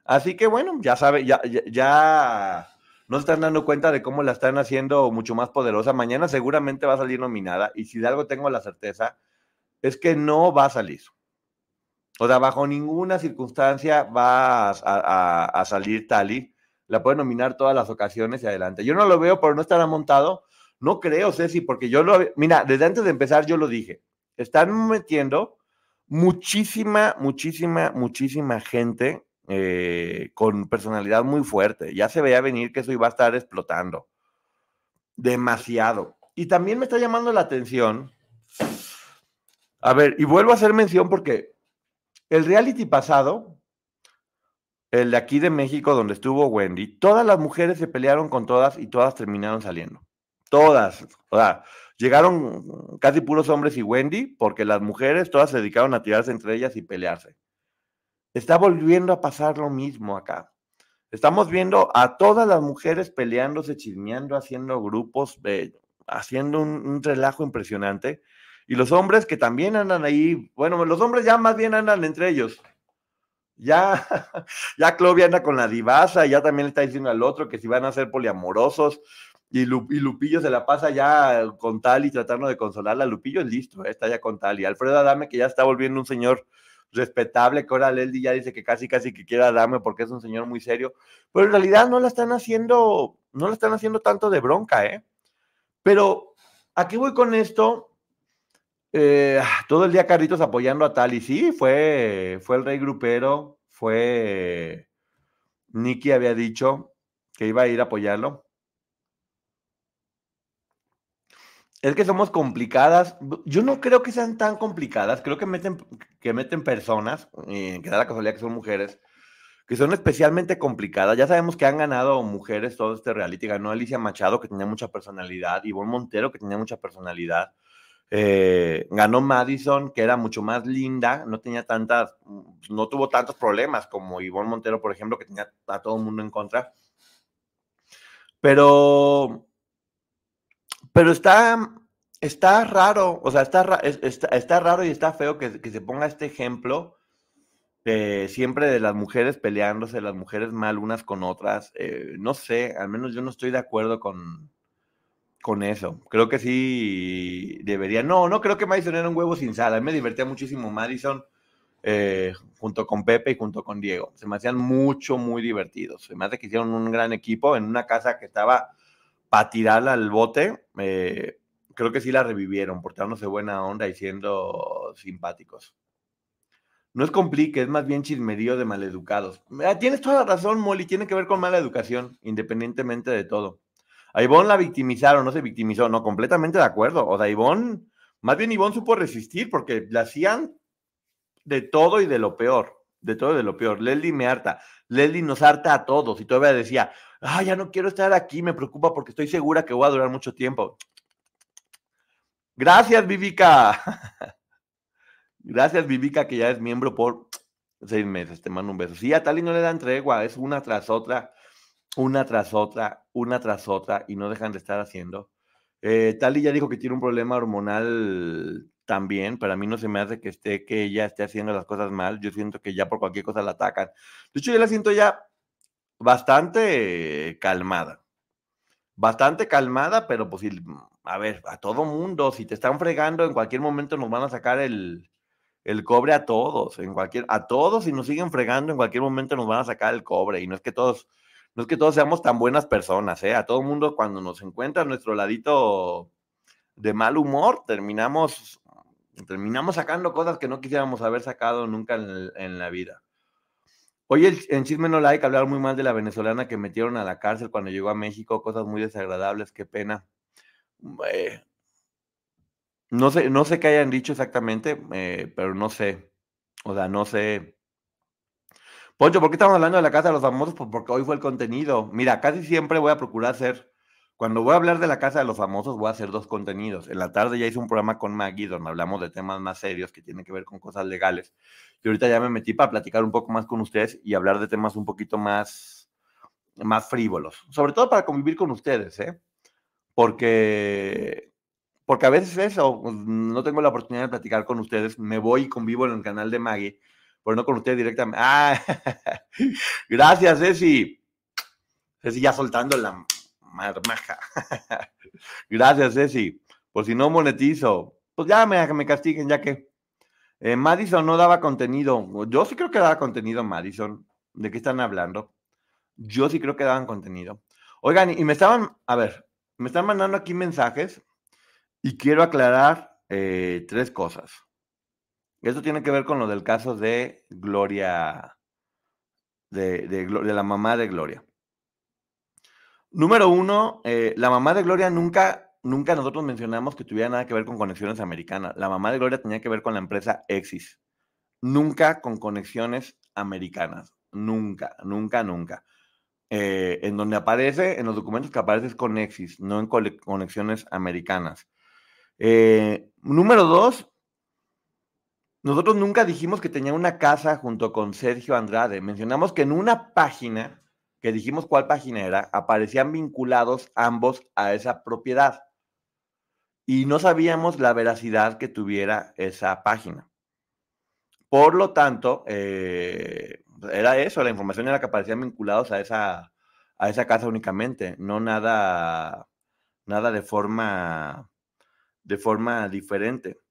S3: Así que bueno, ya sabe, ya, ya, no se están dando cuenta de cómo la están haciendo mucho más poderosa. Mañana seguramente va a salir nominada y si de algo tengo la certeza es que no va a salir. O sea, bajo ninguna circunstancia va a, salir Tali. La puede nominar todas las ocasiones y adelante. Yo no lo veo, pero no estará montado. No creo, Ceci, porque yo lo. Mira, desde antes de empezar yo lo dije. Están metiendo muchísima, muchísima, muchísima gente eh, con personalidad muy fuerte. Ya se veía venir que eso iba a estar explotando. Demasiado. Y también me está llamando la atención. A ver, y vuelvo a hacer mención porque el reality pasado, el de aquí de México, donde estuvo Wendy, todas las mujeres se pelearon con todas y todas terminaron saliendo. Todas. O sea, llegaron casi puros hombres y Wendy porque las mujeres todas se dedicaron a tirarse entre ellas y pelearse. Está volviendo a pasar lo mismo acá. Estamos viendo a todas las mujeres peleándose, chismeando, haciendo grupos, haciendo un, relajo impresionante. Y los hombres que también andan ahí, bueno, los hombres ya más bien andan entre ellos. Ya, ya Clovia anda con la divasa, ya también le está diciendo al otro que si van a ser poliamorosos, y, Lupillo se la pasa ya con tal y tratando de consolarla. Lupillo es listo, eh, está ya con tal. Y Alfredo Adame, que ya está volviendo un señor respetable, que ahora Leldi ya dice que casi casi que quiera darme porque es un señor muy serio, pero en realidad no la están haciendo, no la están haciendo tanto de bronca, ¿eh? Pero, aquí voy con esto? Eh, todo el día Carritos apoyando a Tal y sí, fue, fue el rey grupero, fue Nicky había dicho que iba a ir a apoyarlo. Es que somos complicadas. Yo no creo que sean tan complicadas. Creo que meten, que meten personas, eh, que da la casualidad que son mujeres, que son especialmente complicadas. Ya sabemos que han ganado mujeres todo este reality. Ganó Alicia Machado, que tenía mucha personalidad. Ivonne Montero, que tenía mucha personalidad. Eh, ganó Madison, que era mucho más linda. No tenía tantas, no tuvo tantos problemas como Ivonne Montero, por ejemplo, que tenía a todo el mundo en contra. Pero pero está, está raro, o sea, está, está, raro y está feo que, se ponga este ejemplo siempre de las mujeres peleándose, las mujeres mal unas con otras. Eh, no sé, al menos yo no estoy de acuerdo con, con eso. Creo que sí debería. No, no creo que Madison era un huevo sin sal. A mí me divertía muchísimo Madison eh, junto con Pepe y junto con Diego. Se me hacían mucho, muy divertidos. Se me que hicieron un gran equipo en una casa que estaba para tirarla al bote, eh, creo que sí la revivieron, portándose buena onda y siendo simpáticos. No es complique, es más bien chismerío de maleducados. Ah, tienes toda la razón, Molly, tiene que ver con mala educación, independientemente de todo. A Ivonne la victimizaron, no se victimizó, no, completamente de acuerdo. O sea, Ivonne, más bien Ivonne supo resistir porque la hacían de todo y de lo peor, de todo de lo peor. Leslie me harta, Leslie nos harta a todos y todavía decía, ah, ya no quiero estar aquí, me preocupa porque estoy segura que voy a durar mucho tiempo. Gracias, Vivica. Gracias, Vivica, que ya es miembro por seis meses. Te mando un beso. Sí, a Tali no le dan tregua, es una tras otra, una tras otra, una tras otra, y no dejan de estar haciendo. Eh, Tali ya dijo que tiene un problema hormonal también. Para mí no se me hace que esté, que ella esté haciendo las cosas mal. Yo siento que ya por cualquier cosa la atacan. De hecho, yo la siento ya bastante calmada. Bastante calmada, pero pues, a ver, a todo mundo, si te están fregando, en cualquier momento nos van a sacar el, el cobre a todos, en cualquier, a todos, si nos siguen fregando, en cualquier momento nos van a sacar el cobre. Y no es que todos, no es que todos seamos tan buenas personas, ¿eh? A todo mundo, cuando nos encuentra nuestro ladito de mal humor, terminamos, terminamos sacando cosas que no quisiéramos haber sacado nunca en, la vida. Oye, en Chisme No Like hablaron muy mal de la venezolana que metieron a la cárcel cuando llegó a México, cosas muy desagradables, qué pena. No sé, no sé qué hayan dicho exactamente, eh, pero no sé. O sea, no sé. Poncho, ¿por qué estamos hablando de la casa de los famosos? Pues porque hoy fue el contenido. Mira, casi siempre voy a procurar hacer, cuando voy a hablar de la casa de los famosos, voy a hacer dos contenidos. En la tarde ya hice un programa con Maggie donde hablamos de temas más serios que tienen que ver con cosas legales. Y ahorita ya me metí para platicar un poco más con ustedes y hablar de temas un poquito más, más frívolos. Sobre todo para convivir con ustedes, ¿eh? Porque porque a veces eso, pues, no tengo la oportunidad de platicar con ustedes, me voy y convivo en el canal de Maggie, pero no con ustedes directamente. Ah, gracias, Ceci. Ceci ya soltando la marmaja. gracias, Ceci. Por si no monetizo, pues ya me, me castiguen, ya que eh, Madison no daba contenido. Yo sí creo que daba contenido, Madison. ¿De qué están hablando? Yo sí creo que daban contenido. Oigan, y me estaban, a ver, me están mandando aquí mensajes y quiero aclarar eh, tres cosas. Esto tiene que ver con lo del caso de Gloria, de, la mamá de Gloria. Número uno, eh, la mamá de Gloria nunca, nunca nosotros mencionamos que tuviera nada que ver con conexiones americanas. La mamá de Gloria tenía que ver con la empresa Exis. Nunca con conexiones americanas. Nunca, nunca, nunca. Eh, en donde aparece, en los documentos que aparece es con Exis, no en conexiones americanas. Eh, número dos, nosotros nunca dijimos que tenía una casa junto con Sergio Andrade. Mencionamos que en una página, que dijimos cuál página era, aparecían vinculados ambos a esa propiedad. Y no sabíamos la veracidad que tuviera esa página. Por lo tanto, eh, era eso, la información era que aparecían vinculados a esa, a esa casa únicamente, no nada, nada de forma de forma diferente.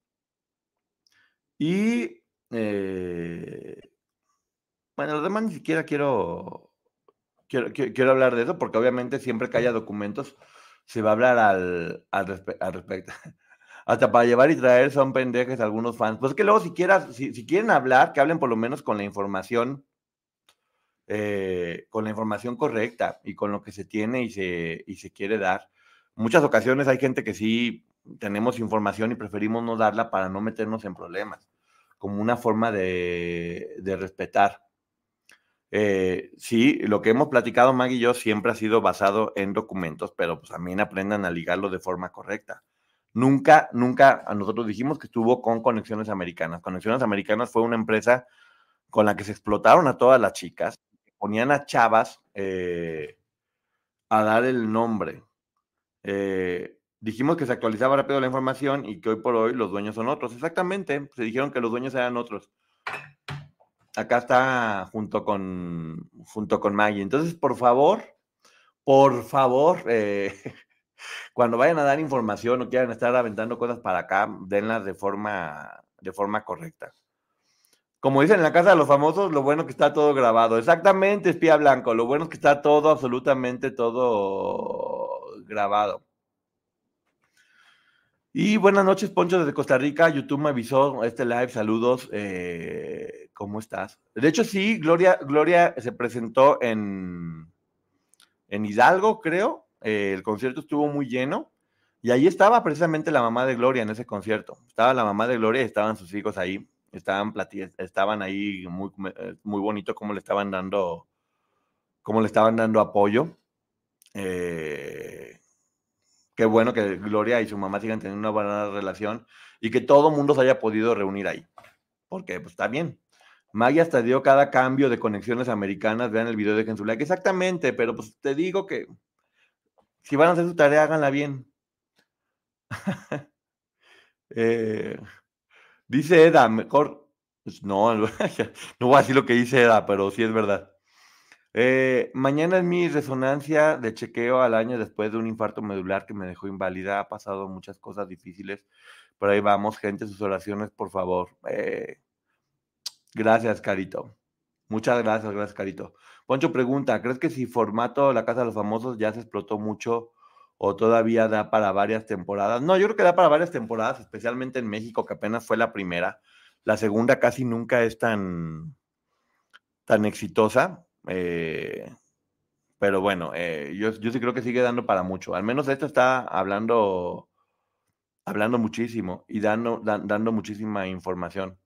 S3: Y eh, bueno, los demás ni siquiera quiero, quiero, quiero, hablar de eso, porque obviamente siempre que haya documentos se va a hablar al, al, respecto. Hasta para llevar y traer son pendejes algunos fans. Pues que luego si, quieras, si, quieren hablar, que hablen por lo menos con la información, eh, con la información correcta y con lo que se tiene y se, y se quiere dar. muchas ocasiones hay gente que sí tenemos información y preferimos no darla para no meternos en problemas, como una forma de, respetar. Eh, sí, lo que hemos platicado Maggie y yo siempre ha sido basado en documentos, pero pues también aprendan a ligarlo de forma correcta. Nunca, nunca, a nosotros dijimos que estuvo con Conexiones Americanas. Conexiones Americanas fue una empresa con la que se explotaron a todas las chicas, ponían a chavas eh, a dar el nombre. Eh, dijimos que se actualizaba rápido la información y que hoy por hoy los dueños son otros. Exactamente, se dijeron que los dueños eran otros. Acá está junto con, junto con Maggie. Entonces, por favor, por favor, eh, cuando vayan a dar información o quieran estar aventando cosas para acá, denlas de forma, de forma correcta. Como dicen en la casa de los famosos, lo bueno que está todo grabado. Exactamente, espía blanco. Lo bueno es que está todo, absolutamente todo grabado. Y buenas noches, Poncho, desde Costa Rica. YouTube me avisó este live. Saludos. Eh, ¿Cómo estás? De hecho, sí, Gloria, Gloria se presentó en, en Hidalgo, creo. Eh, el concierto estuvo muy lleno. Y ahí estaba precisamente la mamá de Gloria en ese concierto. Estaba la mamá de Gloria y estaban sus hijos ahí. Estaban, estaban ahí muy, eh, muy bonito cómo le estaban dando, cómo le estaban dando apoyo. Eh, qué bueno que Gloria y su mamá sigan teniendo una buena relación y que todo mundo se haya podido reunir ahí. Porque, pues está bien. Maggie hasta dio cada cambio de conexiones americanas. Vean el video de Gen like. Exactamente, pero pues te digo que si van a hacer su tarea, háganla bien. Eh, dice Eda, mejor. Pues, no, no voy a decir lo que dice Eda, pero sí es verdad. Eh, mañana es mi resonancia de chequeo al año después de un infarto medular que me dejó inválida. Ha pasado muchas cosas difíciles, pero ahí vamos, gente, sus oraciones, por favor. Eh, gracias, Carito. Muchas gracias, gracias, Carito. Poncho pregunta, ¿crees que si formato La Casa de los Famosos ya se explotó mucho o todavía da para varias temporadas? No, yo creo que da para varias temporadas, especialmente en México, que apenas fue la primera. La segunda casi nunca es tan, tan exitosa. Eh, pero bueno, eh, yo, yo, sí creo que sigue dando para mucho. Al menos esto está hablando, hablando muchísimo y dando, dando muchísima información.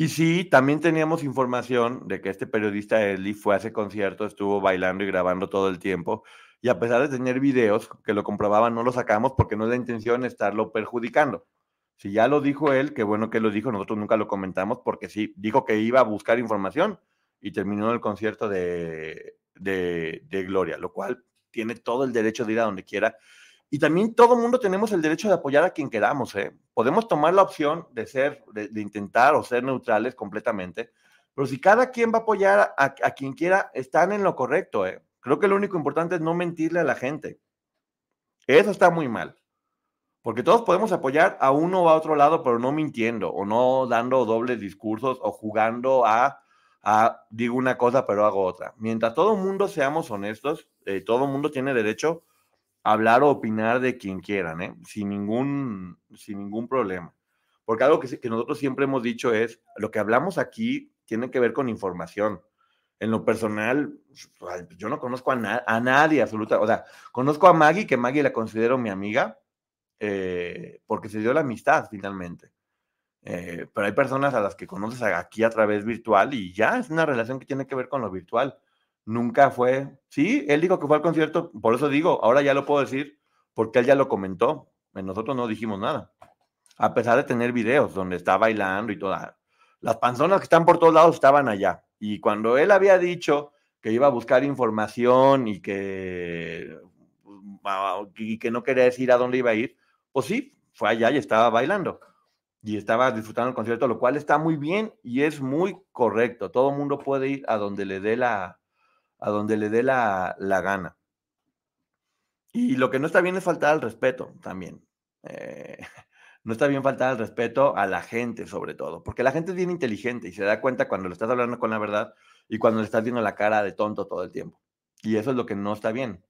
S3: Y sí, también teníamos información de que este periodista Eli fue a ese concierto, estuvo bailando y grabando todo el tiempo. Y a pesar de tener videos que lo comprobaban, no lo sacamos porque no es la intención estarlo perjudicando. Si ya lo dijo él, qué bueno que lo dijo, nosotros nunca lo comentamos porque sí, dijo que iba a buscar información y terminó el concierto de, de, de Gloria, lo cual tiene todo el derecho de ir a donde quiera. Y también todo mundo tenemos el derecho de apoyar a quien queramos. ¿eh? Podemos tomar la opción de ser, de, intentar o ser neutrales completamente, pero si cada quien va a apoyar a, a, quien quiera, están en lo correcto. ¿eh? Creo que lo único importante es no mentirle a la gente. Eso está muy mal. Porque todos podemos apoyar a uno o a otro lado, pero no mintiendo o no dando dobles discursos o jugando a, a digo una cosa, pero hago otra. Mientras todo mundo seamos honestos, eh, todo mundo tiene derecho hablar o opinar de quien quieran, ¿eh? sin, ningún, sin ningún problema. Porque algo que, que, nosotros siempre hemos dicho es, lo que hablamos aquí tiene que ver con información. En lo personal, yo no conozco a, na a nadie absoluta, o sea, conozco a Maggie, que Maggie la considero mi amiga, eh, porque se dio la amistad finalmente. Eh, pero hay personas a las que conoces aquí a través virtual y ya es una relación que tiene que ver con lo virtual nunca fue. Sí, él dijo que fue al concierto, por eso digo, ahora ya lo puedo decir, porque él ya lo comentó. Nosotros no dijimos nada. A pesar de tener videos donde está bailando y toda. Las personas que están por todos lados estaban allá. Y cuando él había dicho que iba a buscar información y que, y que no quería decir a dónde iba a ir, pues sí, fue allá y estaba bailando. Y estaba disfrutando el concierto, lo cual está muy bien y es muy correcto. Todo mundo puede ir a donde le dé la, a donde le dé la, la, gana. Y lo que no está bien es faltar al respeto también. Eh, no está bien faltar al respeto a la gente, sobre todo, porque la gente es bien inteligente y se da cuenta cuando le estás hablando con la verdad y cuando le estás viendo la cara de tonto todo el tiempo. Y eso es lo que no está bien.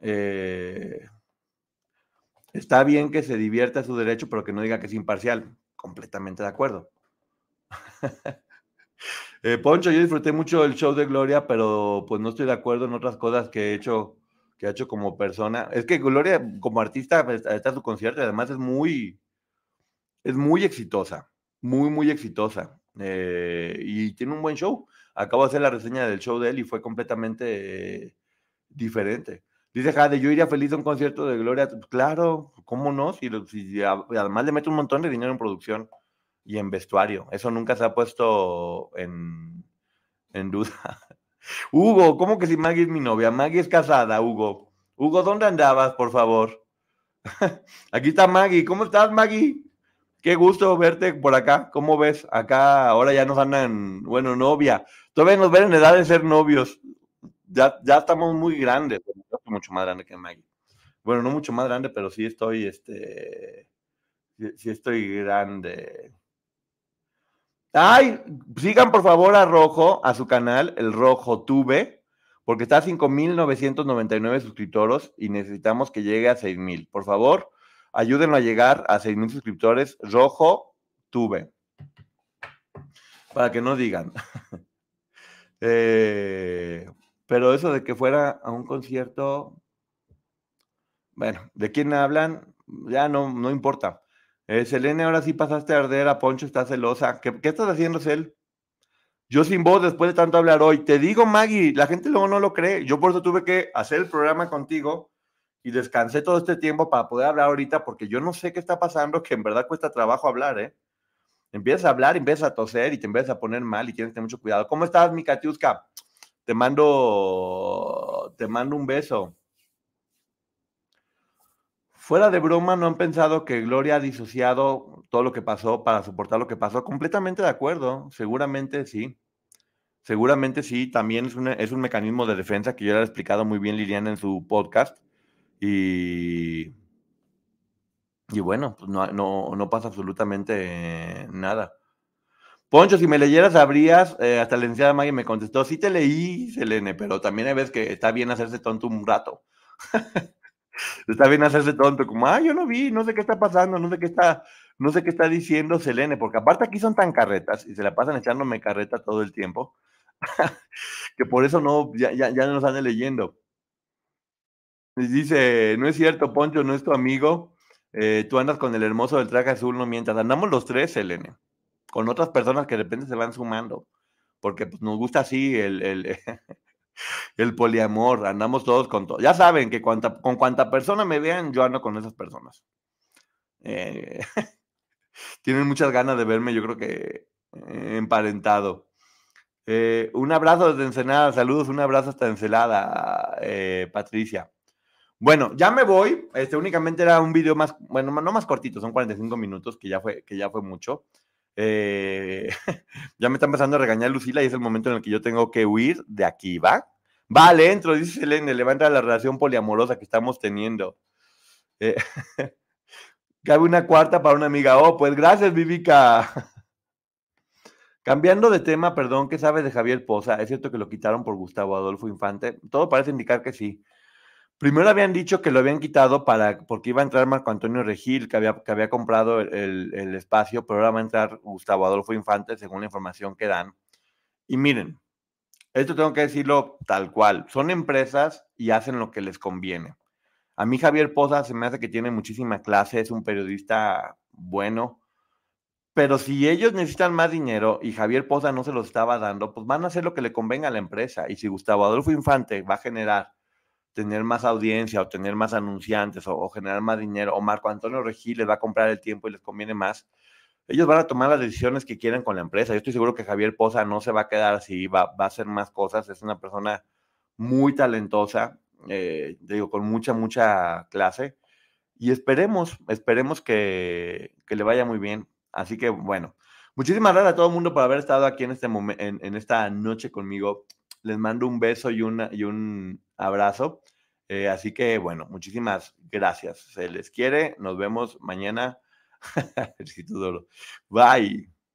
S3: Eh, está bien que se divierta su derecho, pero que no diga que es imparcial. Completamente de acuerdo. Eh, Poncho, yo disfruté mucho el show de Gloria, pero pues no estoy de acuerdo en otras cosas que he hecho, que ha hecho como persona. Es que Gloria como artista pues, está su concierto y además es muy, es muy exitosa, muy, muy exitosa. Eh, y tiene un buen show. Acabo de hacer la reseña del show de él y fue completamente eh, diferente. Dice Jade, yo iría feliz a un concierto de Gloria. Claro, ¿cómo no? Si, además le mete un montón de dinero en producción y en vestuario. Eso nunca se ha puesto en, duda. Hugo, ¿cómo que si Maggie es mi novia? Maggie es casada, Hugo. Hugo, ¿dónde andabas, por favor? Aquí está Maggie. ¿Cómo estás, Maggie? Qué gusto verte por acá. ¿Cómo ves? Acá ahora ya nos andan, bueno, novia. Todavía nos ven en edad de ser novios. Ya, ya estamos muy grandes. Yo estoy mucho más grande que Maggie. Bueno, no mucho más grande, pero sí estoy, este, sí estoy grande. Ay, sigan por favor a Rojo, a su canal, el Rojo Tube, porque está a 5.999 suscriptores y necesitamos que llegue a 6.000. Por favor, ayúdenlo a llegar a 6.000 suscriptores, Rojo Tube. Para que no digan. eh, pero eso de que fuera a un concierto, bueno, ¿de quién hablan? Ya no, no importa. Eh, Selene, ahora sí pasaste a arder a Poncho, está celosa. ¿Qué, ¿Qué, estás haciendo, Cel? Yo sin voz después de tanto hablar hoy. Te digo, Maggie, la gente luego no lo cree. Yo por eso tuve que hacer el programa contigo y descansé todo este tiempo para poder hablar ahorita porque yo no sé qué está pasando, que en verdad cuesta trabajo hablar, ¿eh? Empiezas a hablar, empiezas a toser y te empiezas a poner mal y tienes que tener mucho cuidado. ¿Cómo estás, mi Katiuska? Te mando, te mando un beso. Fuera de broma, ¿no han pensado que Gloria ha disociado todo lo que pasó para soportar lo que pasó? Completamente de acuerdo, seguramente sí. Seguramente sí, también es, una, es un mecanismo de defensa que yo le he explicado muy bien Liliana en su podcast. Y, y bueno, pues no, no, no, pasa absolutamente nada. Poncho, si me leyeras, sabrías, eh, hasta la licenciada Maggie me contestó, sí te leí, Selene, pero también hay veces que está bien hacerse tonto un rato. está bien hacerse tonto, como, ah, yo no vi, no sé qué está pasando, no sé qué está, no sé qué está diciendo Selene, porque aparte aquí son tan carretas y se la pasan echándome carreta todo el tiempo, que por eso no, ya, ya, ya no nos ande leyendo. Y dice, no es cierto, Poncho, no es tu amigo, eh, tú andas con el hermoso del traje azul, no mientas, andamos los tres, Selene. con otras personas que de repente se van sumando, porque pues, nos gusta así el, el poliamor, andamos todos con todo. Ya saben que con cuanta persona me vean, yo ando con esas personas. Eh, tienen muchas ganas de verme, yo creo que eh, emparentado. Eh, un abrazo desde Ensenada, saludos, un abrazo hasta Encelada, Patricia. Bueno, ya me voy. Este únicamente era un video más, bueno, no más cortito, son 45 minutos, que ya fue, que ya fue mucho. Eh, ya me está empezando a regañar Lucila y es el momento en el que yo tengo que huir de aquí, ¿va? Vale, entro, dice Selene, levanta la relación poliamorosa que estamos teniendo. Eh, cabe una cuarta para una amiga. Oh, pues gracias, Vivica. Cambiando de tema, perdón, ¿qué sabes de Javier Poza? ¿Es cierto que lo quitaron por Gustavo Adolfo Infante? Todo parece indicar que sí. Primero habían dicho que lo habían quitado para, porque iba a entrar Marco Antonio Regil, que había, que había comprado el, espacio, pero ahora va a entrar Gustavo Adolfo Infante, según la información que dan. Y miren, esto tengo que decirlo tal cual, son empresas y hacen lo que les conviene. A mí Javier Poza se me hace que tiene muchísima clase, es un periodista bueno, pero si ellos necesitan más dinero y Javier Poza no se lo estaba dando, pues van a hacer lo que le convenga a la empresa. Y si Gustavo Adolfo Infante va a generar tener más audiencia o tener más anunciantes o, generar más dinero, o Marco Antonio Regil les va a comprar el tiempo y les conviene más, ellos van a tomar las decisiones que quieran con la empresa. Yo estoy seguro que Javier Poza no se va a quedar así, va, va a hacer más cosas, es una persona muy talentosa, eh, digo, con mucha, mucha clase. Y esperemos, esperemos que, que, le vaya muy bien. Así que bueno, muchísimas gracias a todo el mundo por haber estado aquí en, este en, en esta noche conmigo. Les mando un beso y, una, y un abrazo. Eh, así que, bueno, muchísimas gracias. Se les quiere. Nos vemos mañana. Bye.